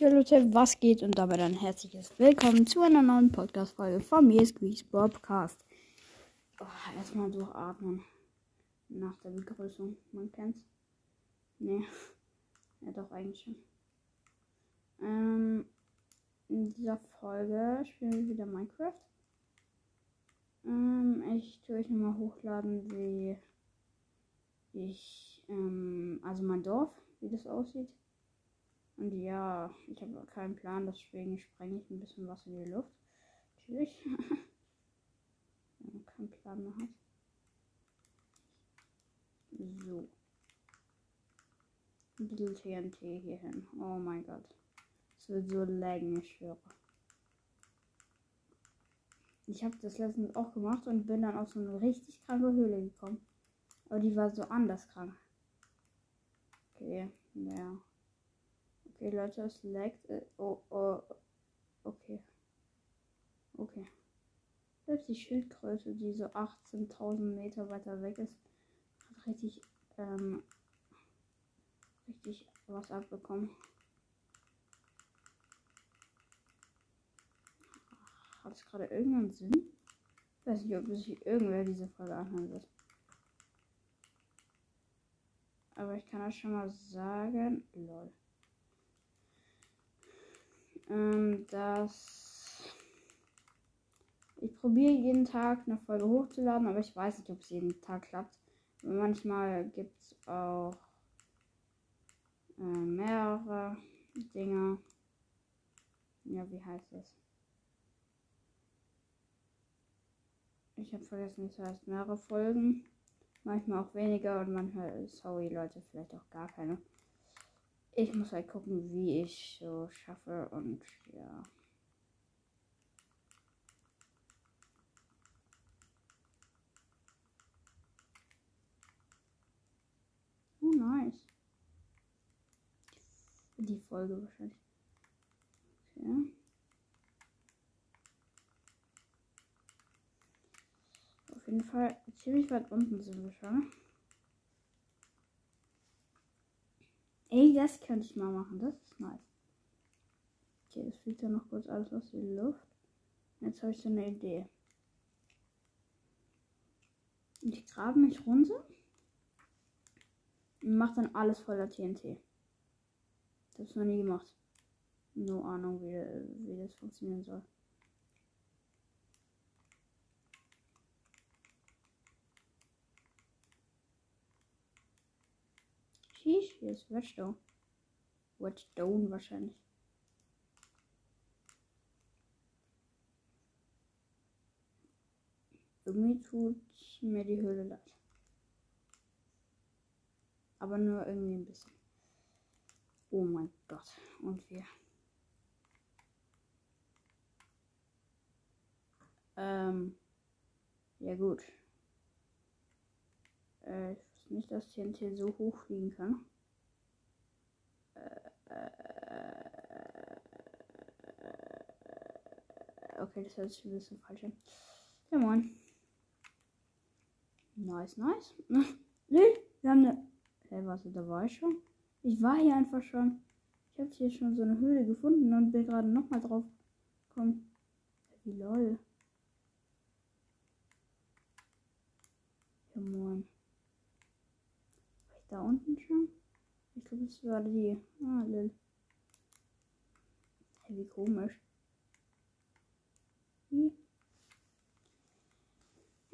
Ja Leute, was geht und damit ein herzliches Willkommen zu einer neuen Podcast-Folge von mir, Squeeze Bobcast. Oh, erstmal durchatmen. Nach der Begrüßung. Man kennt's. Nee. Ja doch, eigentlich schon. Ähm, in dieser Folge spielen wir wieder Minecraft. Ähm, ich tue euch nochmal hochladen, wie ich, ähm, also mein Dorf, wie das aussieht. Und ja, ich habe keinen Plan, deswegen sprenge ich ein bisschen was in die Luft. Natürlich. Wenn man keinen Plan mehr hat. So. Ein bisschen TNT hier hin. Oh mein Gott. Es wird so laggen, ich schwöre. Ich habe das letztens auch gemacht und bin dann auf so eine richtig kranke Höhle gekommen. Aber die war so anders krank. Okay, ja. Okay, Leute, es laggt. Äh, oh, oh, okay. Okay. Selbst die Schildkröte, die so 18.000 Meter weiter weg ist, hat richtig, ähm, richtig was abbekommen. Hat es gerade irgendeinen Sinn? Ich weiß nicht, ob sich irgendwer diese Folge anhören wird. Aber ich kann euch schon mal sagen, lol ähm, dass ich probiere jeden Tag eine Folge hochzuladen, aber ich weiß nicht, ob es jeden Tag klappt. Manchmal gibt es auch äh, mehrere Dinge. Ja, wie heißt das? Ich habe vergessen, das heißt mehrere Folgen. Manchmal auch weniger und manchmal, sorry Leute, vielleicht auch gar keine. Ich muss halt gucken, wie ich so schaffe und ja. Oh, nice. Die Folge wahrscheinlich. Okay. Auf jeden Fall ziemlich weit unten sind wir schon. Ey, das könnte ich mal machen. Das ist nice. Okay, das fliegt ja noch kurz alles aus der Luft. Jetzt habe ich so eine Idee. Ich grabe mich runter und mache dann alles voller TNT. Das habe ich noch nie gemacht. No Ahnung, wie, wie das funktionieren soll. Hier ist Redstone. Redstone wahrscheinlich. Irgendwie tut mir die Höhle leid. Aber nur irgendwie ein bisschen. Oh mein Gott. Und wir. Ähm. Ja gut. Äh, nicht, dass TNT so hoch fliegen kann. Okay, das hört sich ein bisschen falsch an. Ja, moin. Nice, nice. nee, wir haben eine. Hä, hey, warte, da war ich schon? Ich war hier einfach schon. Ich habe hier schon so eine Höhle gefunden und bin gerade nochmal drauf gekommen. Wie lol. Ja, moin. Da unten schon? Ich glaube, es war die. Ah, lol. Hey, wie komisch. Wie?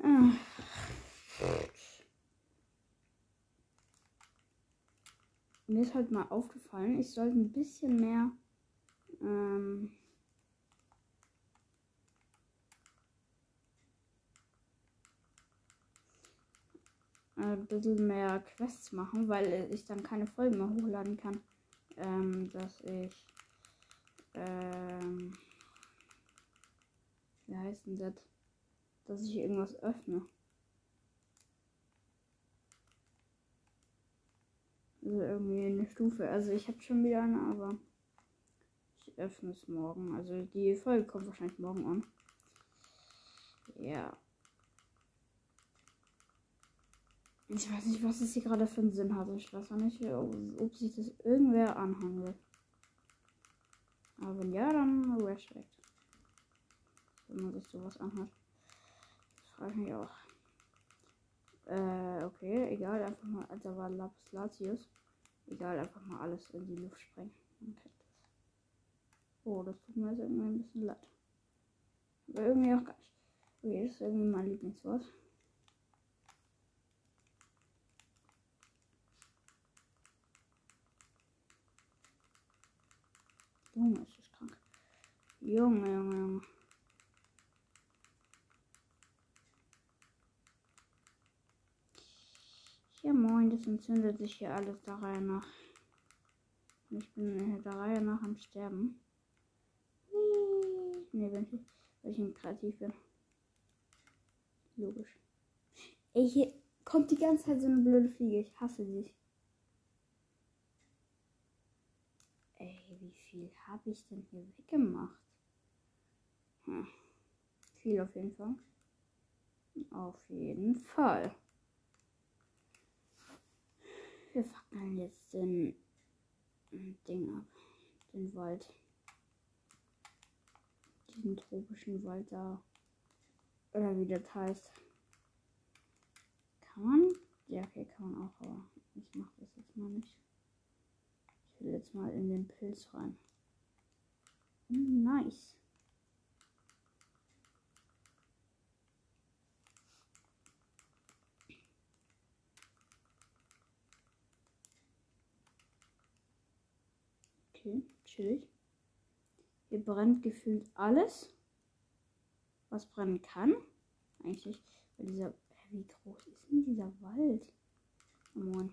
Ah. Mir ist halt mal aufgefallen, ich sollte ein bisschen mehr ähm, ein bisschen mehr Quests machen, weil ich dann keine Folgen mehr hochladen kann. Ähm, dass ich. Ähm, wie heißt denn das? Dass ich irgendwas öffne. Also irgendwie eine Stufe. Also ich habe schon wieder eine, aber ich öffne es morgen. Also die Folge kommt wahrscheinlich morgen an. Ja. Ich weiß nicht, was es hier gerade für einen Sinn hat. Ich weiß auch nicht, ob, sich das irgendwer will. Aber wenn ja, dann Respekt. Wenn man sich sowas anhat. Das frage ich mich auch. Äh, okay, egal, einfach mal, also war Lapis Latius. Egal, einfach mal alles in die Luft sprengen. Okay. Oh, das tut mir jetzt irgendwie ein bisschen leid. Aber irgendwie auch gar nicht. Okay, das ist irgendwie mein Lieblingswort. Junge, ist das krank. Junge, Junge, Junge. Ja moin, das entzündet sich hier alles der Reihe nach. Ich bin der Reihe nach am Sterben. Ne, wenn ich, weil ich kreativ bin. Logisch. Ey, hier kommt die ganze Zeit so eine blöde Fliege. Ich hasse sie. Ey, wie viel habe ich denn hier weggemacht? Hm. Viel auf jeden Fall. Auf jeden Fall. Wir fackeln jetzt den Ding ab. Den Wald. Diesen tropischen Wald da. Oder wie das heißt. Kann man? Ja, okay, kann man auch, aber ich mache das jetzt mal nicht. Will jetzt mal in den Pilz rein. Hm, nice. Okay, chillig. Hier brennt gefühlt alles, was brennen kann. Eigentlich, weil dieser. Wie groß ist denn dieser Wald? Oh moin.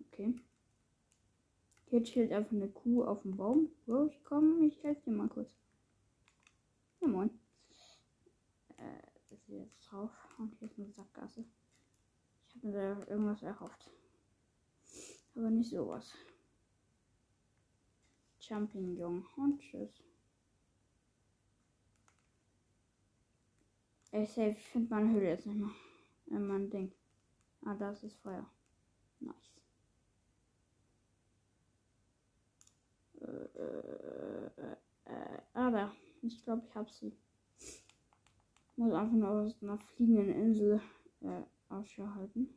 Okay. Hier chillt einfach eine Kuh auf dem Baum. Wo ich komme, ich helfe dir mal kurz. Ja moin. Äh, ist jetzt drauf. Und hier ist eine Sackgasse. Ich habe mir da irgendwas erhofft. Aber nicht sowas. Champignon und tschüss. Ich finde meine Höhle jetzt nicht mehr. Äh, mein Ding. Ah, das ist Feuer. Nice. Äh, äh, äh, aber ich glaube, ich habe sie. Muss einfach nur aus einer fliegenden Insel äh, Ausschau halten.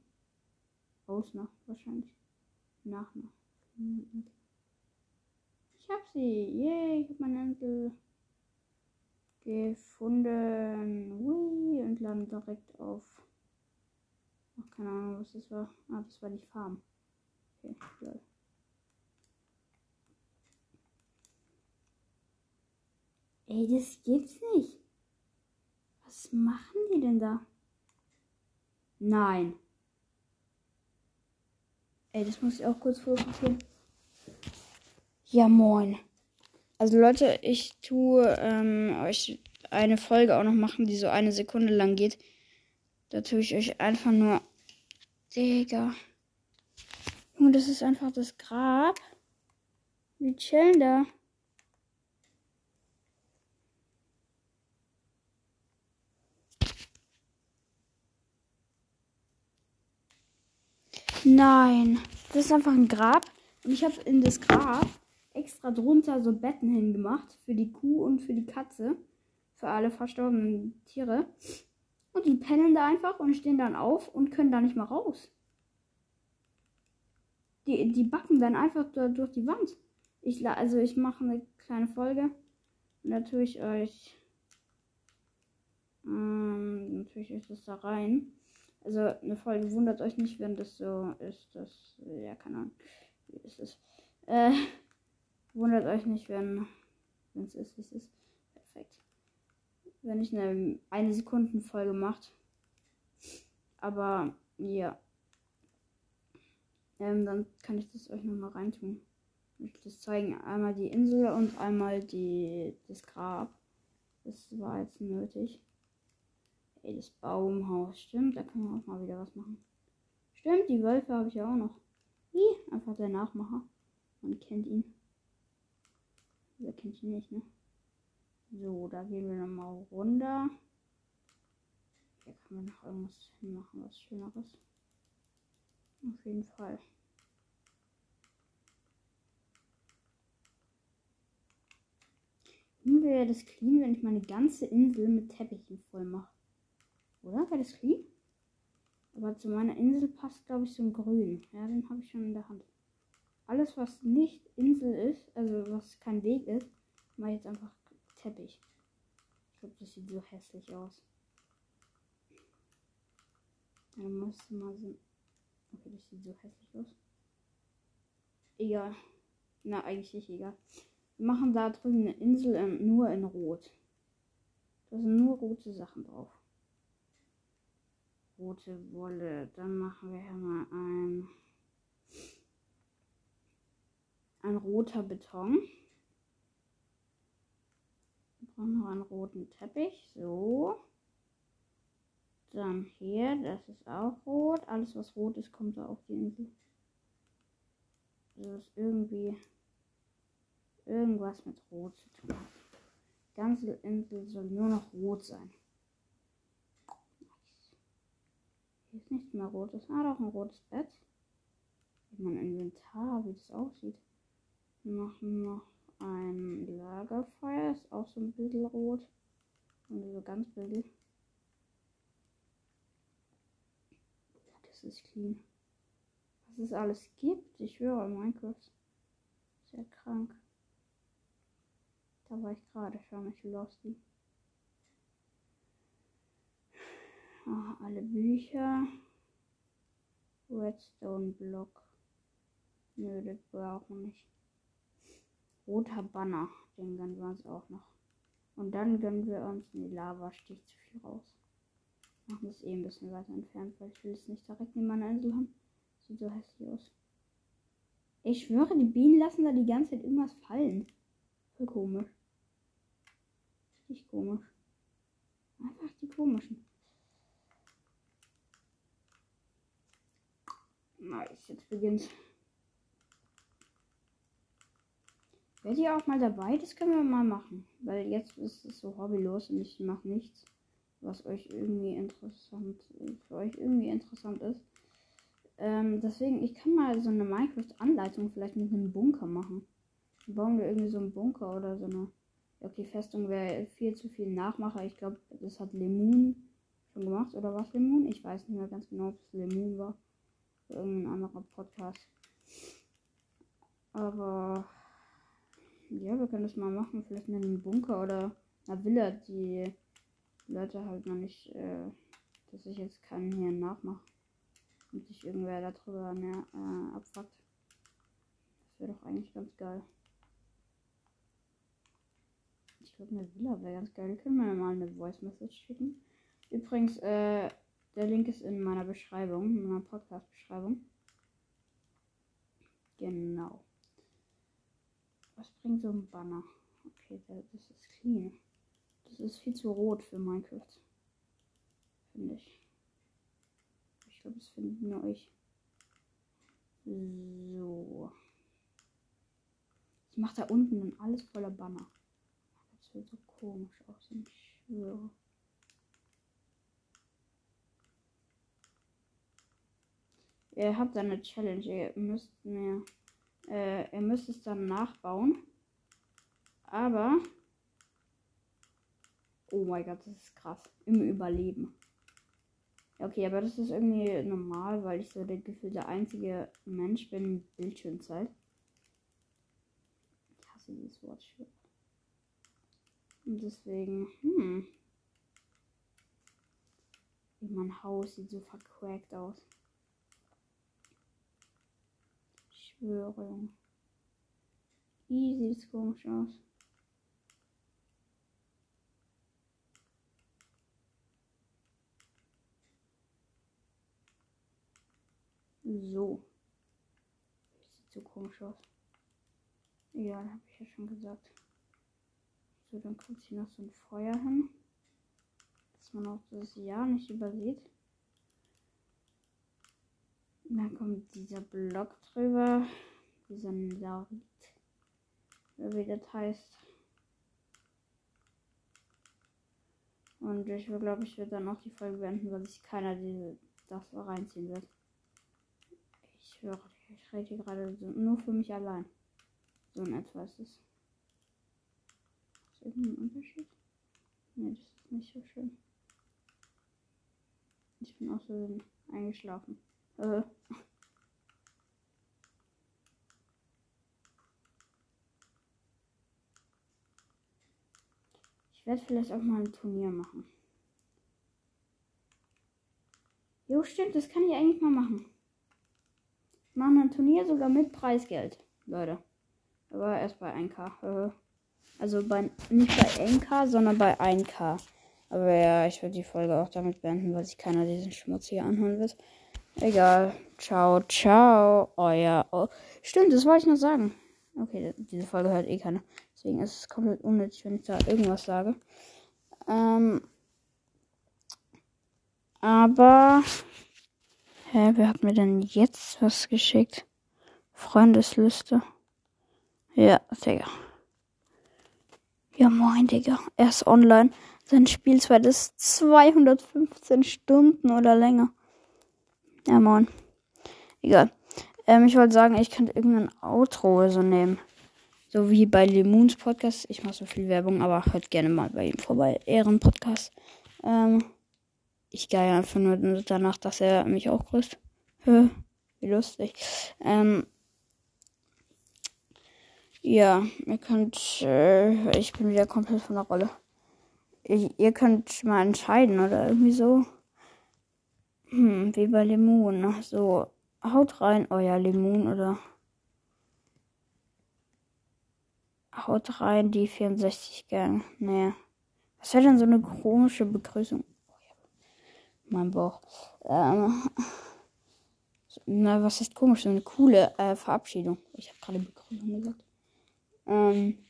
Aus nach wahrscheinlich. Nach nach. Ich hab sie. Yay, ich hab meine Insel gefunden. Hui, und laden direkt auf. Ach, keine Ahnung, was das war. Ah, das war die Farm. Okay, lol. Ey, das gibt's nicht. Was machen die denn da? Nein. Ey, das muss ich auch kurz fotografieren. Ja, moin. Also Leute, ich tue ähm, euch eine Folge auch noch machen, die so eine Sekunde lang geht. Da tue ich euch einfach nur. Digga. Junge, das ist einfach das Grab. Wir chillen da. Nein, das ist einfach ein Grab. Und ich habe in das Grab extra drunter so Betten hingemacht. Für die Kuh und für die Katze. Für alle verstorbenen Tiere. Und die pennen da einfach und stehen dann auf und können da nicht mal raus. Die, die backen dann einfach durch die Wand. Ich, also ich mache eine kleine Folge. Und natürlich euch. Ähm, natürlich ist das da rein. Also eine Folge wundert euch nicht, wenn das so ist. Das, ja, keine Ahnung. Wie ist es? Äh, wundert euch nicht, wenn es ist, wie es ist. Perfekt. Wenn ich eine eine Sekunden Folge macht. Aber ja. Ähm, dann kann ich das euch nochmal reintun. Ich das zeigen. Einmal die Insel und einmal die, das Grab. Das war jetzt nötig. Ey, das Baumhaus. Stimmt, da kann man auch mal wieder was machen. Stimmt, die Wölfe habe ich ja auch noch. Wie? Einfach der Nachmacher. Man kennt ihn. Wer kennt ihn nicht, ne? So, da gehen wir nochmal runter. Hier kann man noch irgendwas hinmachen, was Schöneres. Auf jeden Fall. wäre das clean, wenn ich meine ganze Insel mit Teppichen voll mache. Oder? Wäre das clean? Aber zu meiner Insel passt, glaube ich, so ein Grün. Ja, den habe ich schon in der Hand. Alles, was nicht Insel ist, also was kein Weg ist, mache ich jetzt einfach Teppich. Ich glaube, das sieht so hässlich aus. Dann musste mal so. Okay, das sieht so hässlich aus. Egal. Na, eigentlich nicht egal. Wir machen da drüben eine Insel in, nur in Rot. Da sind nur rote Sachen drauf. Rote Wolle. Dann machen wir hier mal ein. Ein roter Beton. Wir brauchen noch einen roten Teppich. So. Dann hier, das ist auch rot. Alles was rot ist, kommt da auf die Insel. Das ist irgendwie irgendwas mit Rot zu tun. Die ganze Insel soll nur noch rot sein. Hier ist nichts mehr rotes. Ah, doch ein rotes Bett. Mein Inventar, wie das aussieht. Wir machen noch ein Lagerfeuer. Ist auch so ein bisschen rot. Und so ganz bisschen. Das ist clean. Was es alles gibt. Ich höre Minecraft. Sehr krank. Da war ich gerade schon, ich Losty. Oh, alle Bücher. Redstone Block. Nö, das brauchen wir nicht. Roter Banner, den gönnen wir uns auch noch. Und dann gönnen wir uns die Lava, sticht zu viel raus. Machen das eh ein bisschen weiter entfernt, weil ich will es nicht direkt in meiner Insel haben. Sieht so hässlich aus. Ich schwöre, die Bienen lassen da die ganze Zeit irgendwas fallen. Voll komisch. Richtig komisch. Einfach die komischen. Nice, jetzt beginnt. Werdet ihr auch mal dabei? Das können wir mal machen. Weil jetzt ist es so hobbylos und ich mache nichts, was euch irgendwie interessant, für euch irgendwie interessant ist. Ähm, deswegen, ich kann mal so eine Minecraft-Anleitung vielleicht mit einem Bunker machen. Dann bauen wir irgendwie so einen Bunker oder so eine Okay, Festung wäre viel zu viel Nachmacher. Ich glaube, das hat Lemon schon gemacht. Oder was Lemon? Ich weiß nicht mehr ganz genau, ob es Lemon war. Irgendein anderer Podcast. Aber ja, wir können das mal machen. Vielleicht in einem Bunker oder einer Villa, die Leute halt noch nicht, äh, dass ich jetzt keinen hier nachmache. Und sich irgendwer darüber mehr äh, abfuckt. Das wäre doch eigentlich ganz geil glaube, eine Villa wäre ganz geil. Können wir mal eine Voice Message schicken. Übrigens, äh, der Link ist in meiner Beschreibung, in meiner Podcast-Beschreibung. Genau. Was bringt so ein Banner? Okay, das ist clean. Das ist viel zu rot für Minecraft. Finde ich. Ich glaube, das finden nur ich. So. Ich mache da unten dann alles voller Banner wird so komisch aussehen. Ich schwöre. Ihr habt eine Challenge. Ihr müsst mir. Äh, ihr müsst es dann nachbauen. Aber. Oh mein Gott, das ist krass. Im Überleben. Okay, aber das ist irgendwie normal, weil ich so der Gefühl der einzige Mensch bin mit Bildschirmzeit. Ich hasse dieses Wort. Schwör. Und deswegen, hm. Mein Haus sieht so verquackt aus. Ich schwöre, Junge. Wie sieht komisch aus? So. Das sieht so komisch aus. Ja, habe ich ja schon gesagt. So, dann kommt hier noch so ein Feuer hin. Dass man auch das Jahr nicht übersieht. Und dann kommt dieser Block drüber. Dieser Larit. Wie das heißt. Und ich glaube, ich werde dann auch die Folge beenden, weil sich keiner diese, das reinziehen wird. Ich höre, ich rede gerade so, nur für mich allein. So in etwa ist es irgendeinen Unterschied? Nee, das ist nicht so schön. Ich bin auch so eingeschlafen. Äh. Ich werde vielleicht auch mal ein Turnier machen. Jo, stimmt, das kann ich eigentlich mal machen. Machen ein Turnier sogar mit Preisgeld, Leute. Aber erst bei 1K. Also bei, nicht bei 1K, sondern bei 1K. Aber ja, ich würde die Folge auch damit beenden, weil sich keiner diesen Schmutz hier anhören wird. Egal. Ciao, ciao. Euer. Oh. Stimmt, das wollte ich noch sagen. Okay, diese Folge hört eh keiner. Deswegen ist es komplett unnötig, wenn ich da irgendwas sage. Ähm. Aber. Hä, wer hat mir denn jetzt was geschickt? Freundesliste. Ja, Digga. Ja, moin, Digga. Er ist online. Sein Spielzeit ist 215 Stunden oder länger. Ja, moin. Egal. Ähm, ich wollte sagen, ich könnte irgendein Outro so nehmen. So wie bei Lemons Podcast. Ich mache so viel Werbung, aber hört gerne mal bei ihm vorbei. Ehrenpodcast. Ähm, ich gehe einfach nur danach, dass er mich auch grüßt. Wie lustig. Ähm, ja, ihr könnt, äh, ich bin wieder komplett von der Rolle. Ich, ihr könnt mal entscheiden oder irgendwie so. Hm, wie bei Lemon. So, haut rein euer Lemon oder haut rein die 64 Gang. Nee. Was wäre denn so eine komische Begrüßung? mein Bauch. Ähm, na, was ist komisch? So eine coole äh, Verabschiedung. Ich habe gerade Begrüßung gesagt. Ähm,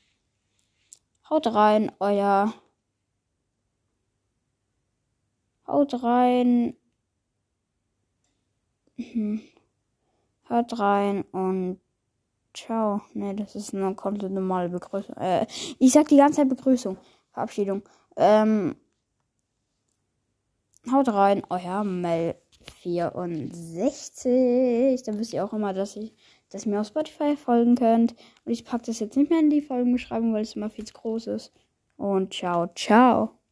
haut rein, euer. Haut rein. Mhm. Haut rein und ciao. Ne, das ist eine komplett normale Begrüßung. Äh, ich sag die ganze Zeit Begrüßung. Verabschiedung. Ähm, haut rein, euer Mel 64. Dann wisst ihr auch immer, dass ich dass ihr mir auf Spotify folgen könnt. Und ich packe das jetzt nicht mehr in die Folgenbeschreibung, weil es immer viel zu groß ist. Und ciao, ciao.